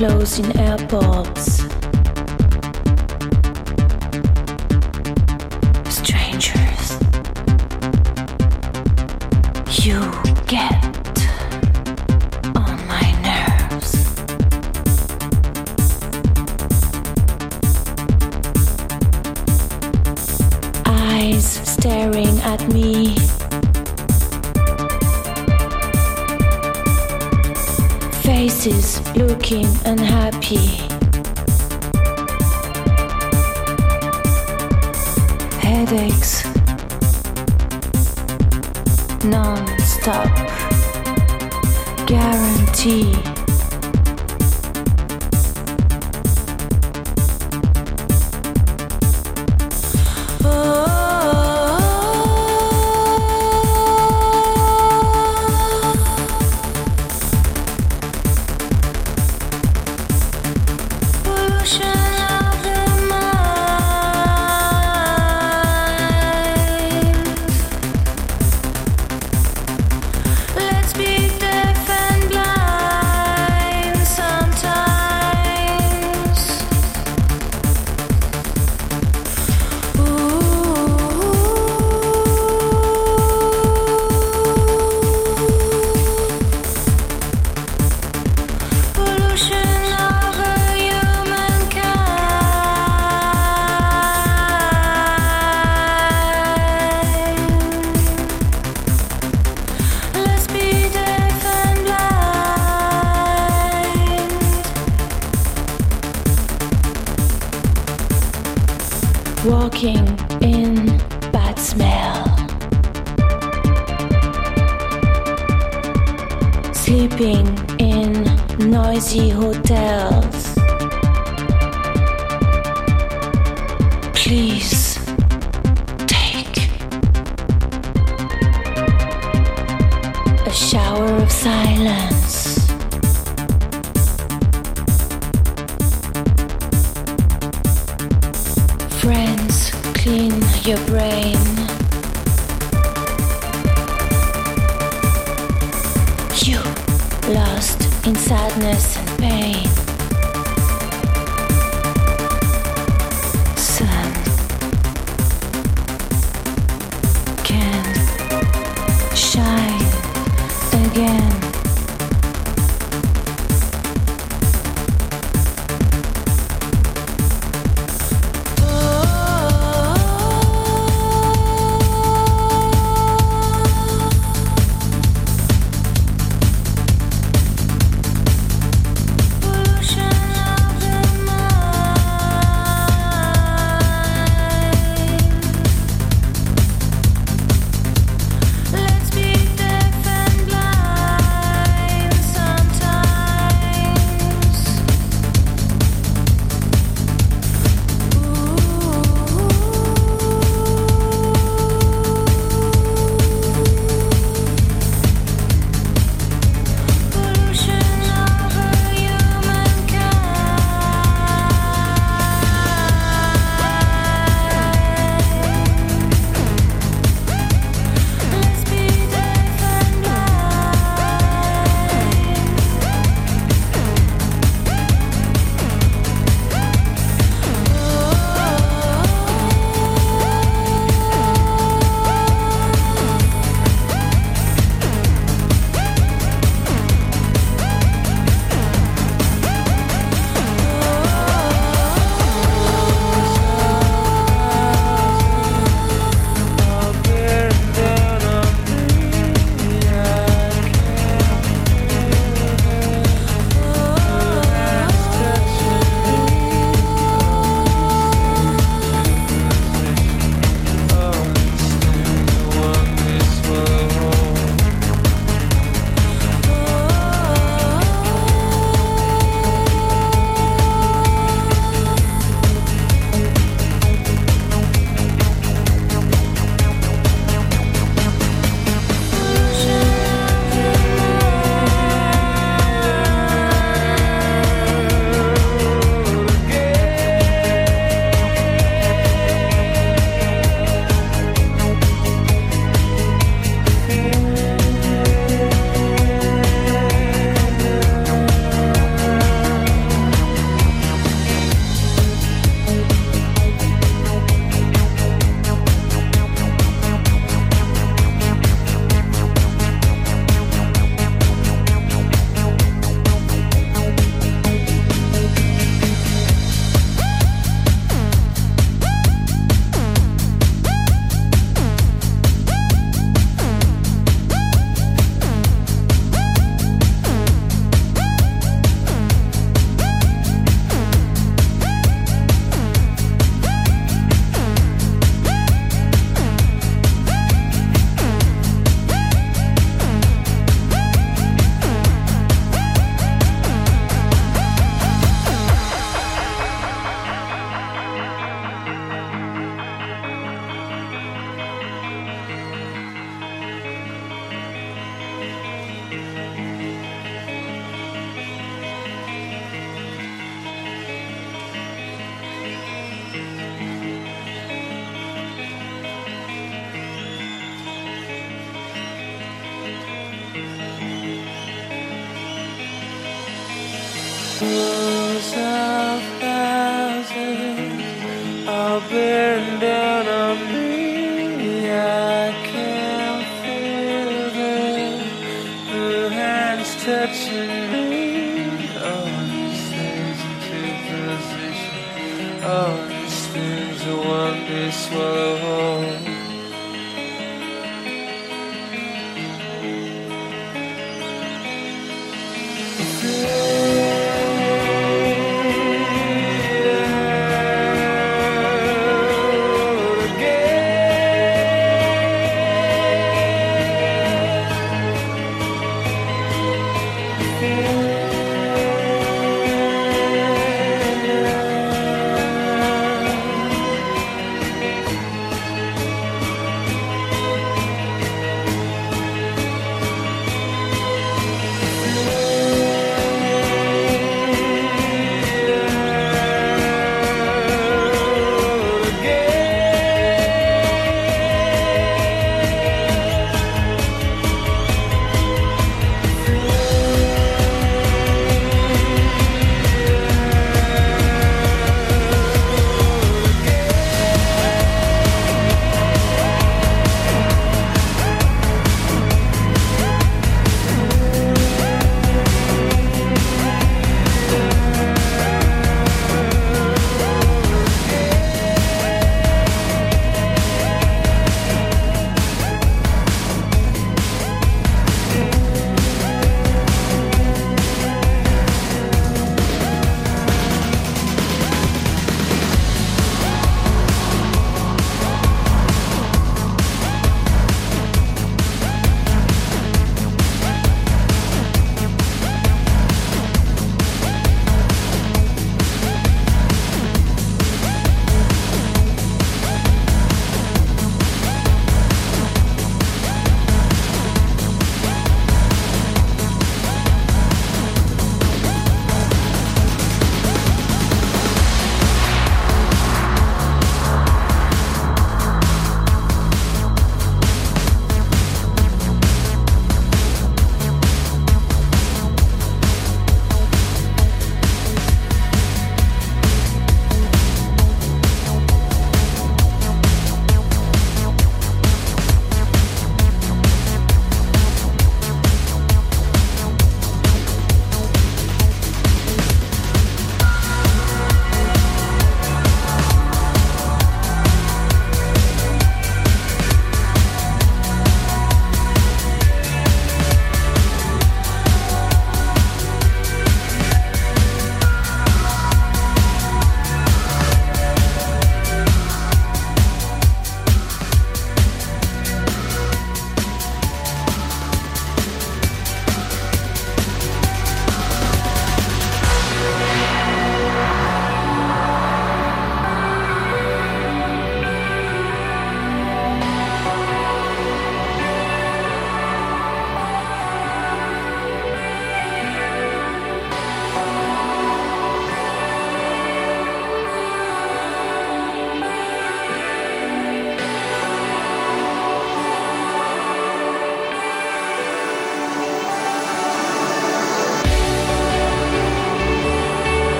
close in airports. Strangers. You get Faces looking unhappy. Headaches non-stop guarantee. Walking in bad smell. Sleeping in noisy hotels. Please take a shower of silence. Your brain. You lost in sadness and pain. Rows of houses are bearing on me. I can feel the, the hands touching me. Oh, All these things into position. Oh, All these things are one big swallow whole.